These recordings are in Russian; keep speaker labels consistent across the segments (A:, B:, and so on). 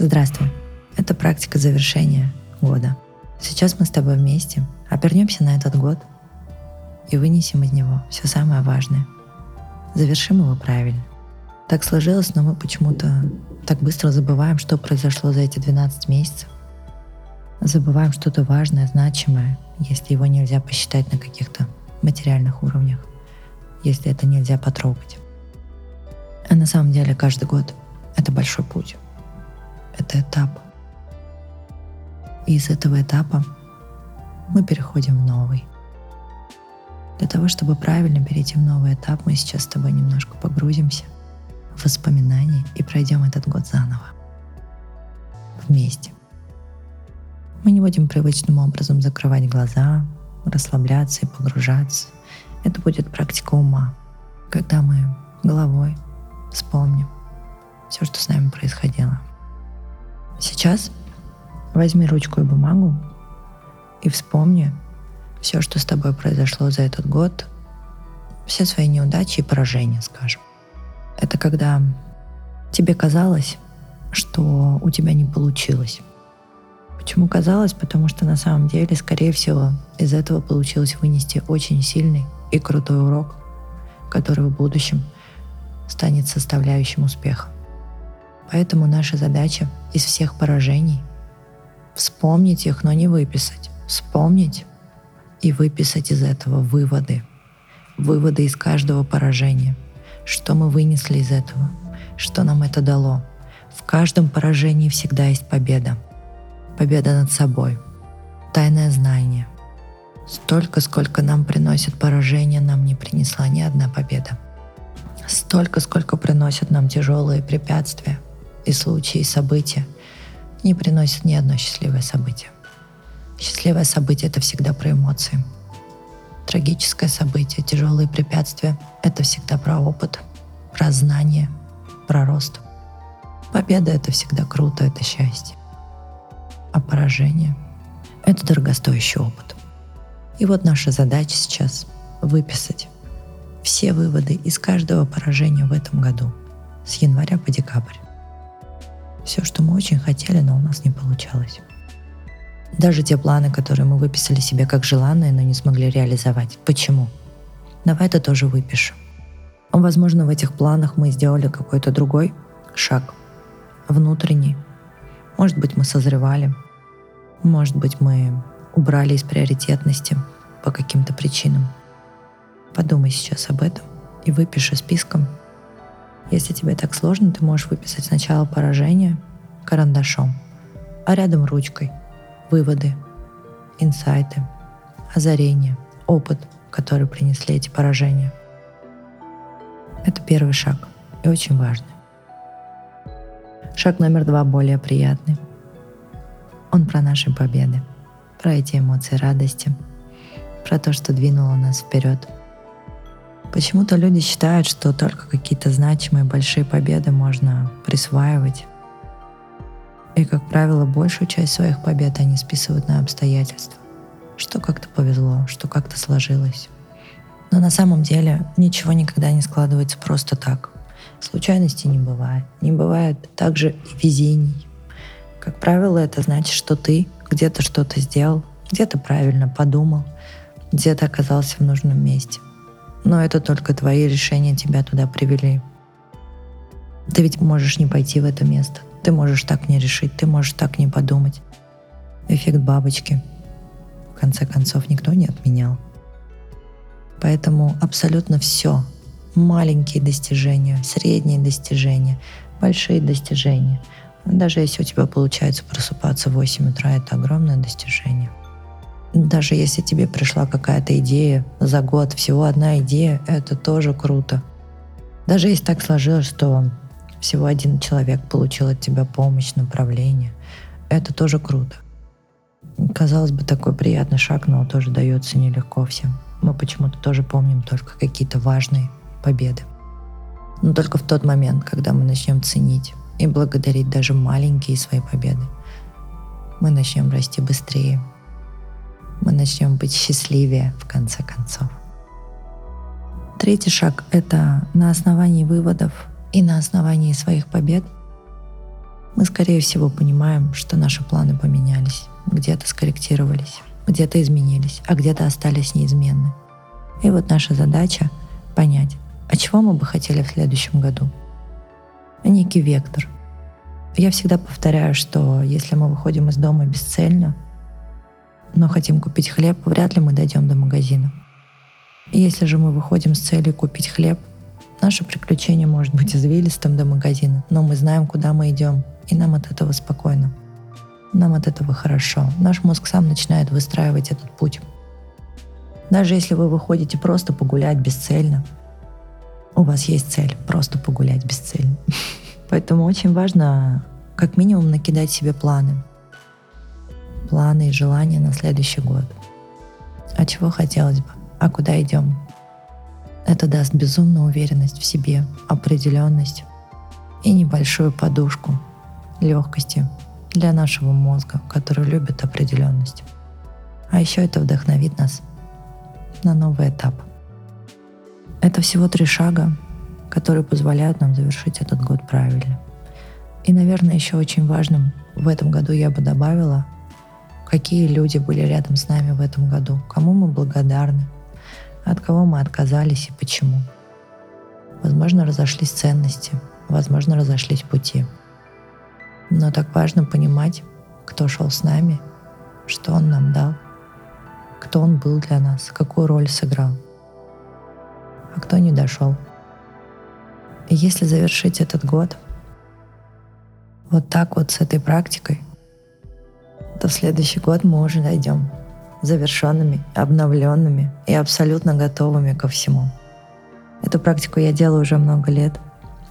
A: Здравствуй. Это практика завершения года. Сейчас мы с тобой вместе обернемся на этот год и вынесем из него все самое важное. Завершим его правильно. Так сложилось, но мы почему-то так быстро забываем, что произошло за эти 12 месяцев. Забываем что-то важное, значимое, если его нельзя посчитать на каких-то материальных уровнях, если это нельзя потрогать. А на самом деле каждый год — это большой путь. Это этап. И из этого этапа мы переходим в новый. Для того, чтобы правильно перейти в новый этап, мы сейчас с тобой немножко погрузимся в воспоминания и пройдем этот год заново. Вместе. Мы не будем привычным образом закрывать глаза, расслабляться и погружаться. Это будет практика ума, когда мы головой вспомним все, что с нами происходило. Сейчас возьми ручку и бумагу и вспомни все, что с тобой произошло за этот год, все свои неудачи и поражения, скажем. Это когда тебе казалось, что у тебя не получилось. Почему казалось? Потому что на самом деле, скорее всего, из этого получилось вынести очень сильный и крутой урок, который в будущем станет составляющим успеха. Поэтому наша задача из всех поражений вспомнить их, но не выписать. Вспомнить и выписать из этого выводы. Выводы из каждого поражения. Что мы вынесли из этого? Что нам это дало? В каждом поражении всегда есть победа. Победа над собой. Тайное знание. Столько, сколько нам приносит поражение, нам не принесла ни одна победа. Столько, сколько приносят нам тяжелые препятствия и случаи, и события, не приносит ни одно счастливое событие. Счастливое событие — это всегда про эмоции. Трагическое событие, тяжелые препятствия — это всегда про опыт, про знание, про рост. Победа — это всегда круто, это счастье. А поражение — это дорогостоящий опыт. И вот наша задача сейчас — выписать все выводы из каждого поражения в этом году с января по декабрь. Все, что мы очень хотели, но у нас не получалось. Даже те планы, которые мы выписали себе как желанные, но не смогли реализовать. Почему? Давай это тоже выпишем. Возможно, в этих планах мы сделали какой-то другой шаг, внутренний. Может быть, мы созревали. Может быть, мы убрали из приоритетности по каким-то причинам. Подумай сейчас об этом и выпиши списком. Если тебе так сложно, ты можешь выписать сначала поражение карандашом, а рядом ручкой – выводы, инсайты, озарения, опыт, который принесли эти поражения. Это первый шаг и очень важный. Шаг номер два более приятный. Он про наши победы, про эти эмоции радости, про то, что двинуло нас вперед. Почему-то люди считают, что только какие-то значимые большие победы можно присваивать и, как правило, большую часть своих побед они списывают на обстоятельства. Что как-то повезло, что как-то сложилось. Но на самом деле ничего никогда не складывается просто так. Случайностей не бывает. Не бывает также и везений. Как правило, это значит, что ты где-то что-то сделал, где-то правильно подумал, где-то оказался в нужном месте. Но это только твои решения тебя туда привели. Ты ведь можешь не пойти в это место. Ты можешь так не решить, ты можешь так не подумать. Эффект бабочки. В конце концов, никто не отменял. Поэтому абсолютно все, маленькие достижения, средние достижения, большие достижения, даже если у тебя получается просыпаться в 8 утра, это огромное достижение. Даже если тебе пришла какая-то идея за год, всего одна идея, это тоже круто. Даже если так сложилось, что всего один человек получил от тебя помощь, направление. Это тоже круто. Казалось бы, такой приятный шаг, но тоже дается нелегко всем. Мы почему-то тоже помним только какие-то важные победы. Но только в тот момент, когда мы начнем ценить и благодарить даже маленькие свои победы, мы начнем расти быстрее. Мы начнем быть счастливее в конце концов. Третий шаг — это на основании выводов и на основании своих побед мы, скорее всего, понимаем, что наши планы поменялись, где-то скорректировались, где-то изменились, а где-то остались неизменны. И вот наша задача — понять, а чего мы бы хотели в следующем году. Некий вектор. Я всегда повторяю, что если мы выходим из дома бесцельно, но хотим купить хлеб, вряд ли мы дойдем до магазина. Если же мы выходим с целью купить хлеб, наше приключение может быть извилистым до магазина, но мы знаем, куда мы идем, и нам от этого спокойно. Нам от этого хорошо. Наш мозг сам начинает выстраивать этот путь. Даже если вы выходите просто погулять бесцельно, у вас есть цель просто погулять бесцельно. Поэтому очень важно как минимум накидать себе планы. Планы и желания на следующий год. А чего хотелось бы? А куда идем? Это даст безумную уверенность в себе, определенность и небольшую подушку легкости для нашего мозга, который любит определенность. А еще это вдохновит нас на новый этап. Это всего три шага, которые позволяют нам завершить этот год правильно. И, наверное, еще очень важным в этом году я бы добавила, какие люди были рядом с нами в этом году, кому мы благодарны, от кого мы отказались и почему. Возможно, разошлись ценности, возможно, разошлись пути – но так важно понимать, кто шел с нами, что он нам дал, кто он был для нас, какую роль сыграл, а кто не дошел. И если завершить этот год вот так вот с этой практикой, в следующий год мы уже дойдем завершенными, обновленными и абсолютно готовыми ко всему. Эту практику я делаю уже много лет —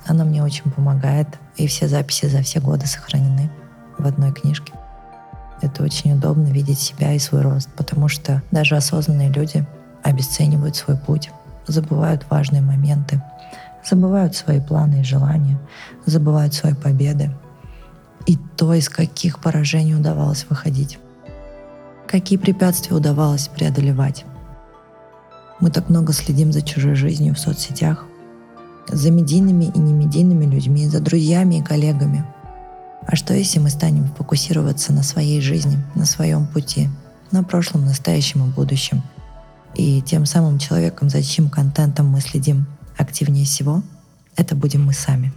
A: она мне очень помогает, и все записи за все годы сохранены в одной книжке. Это очень удобно видеть себя и свой рост, потому что даже осознанные люди обесценивают свой путь, забывают важные моменты, забывают свои планы и желания, забывают свои победы и то, из каких поражений удавалось выходить, какие препятствия удавалось преодолевать. Мы так много следим за чужой жизнью в соцсетях, за медийными и немедийными людьми, за друзьями и коллегами. А что если мы станем фокусироваться на своей жизни, на своем пути, на прошлом, настоящем и будущем? И тем самым человеком, за чьим контентом мы следим активнее всего, это будем мы сами.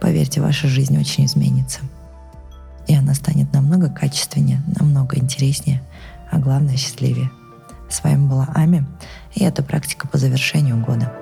A: Поверьте, ваша жизнь очень изменится. И она станет намного качественнее, намного интереснее, а главное счастливее. С вами была Ами, и это практика по завершению года.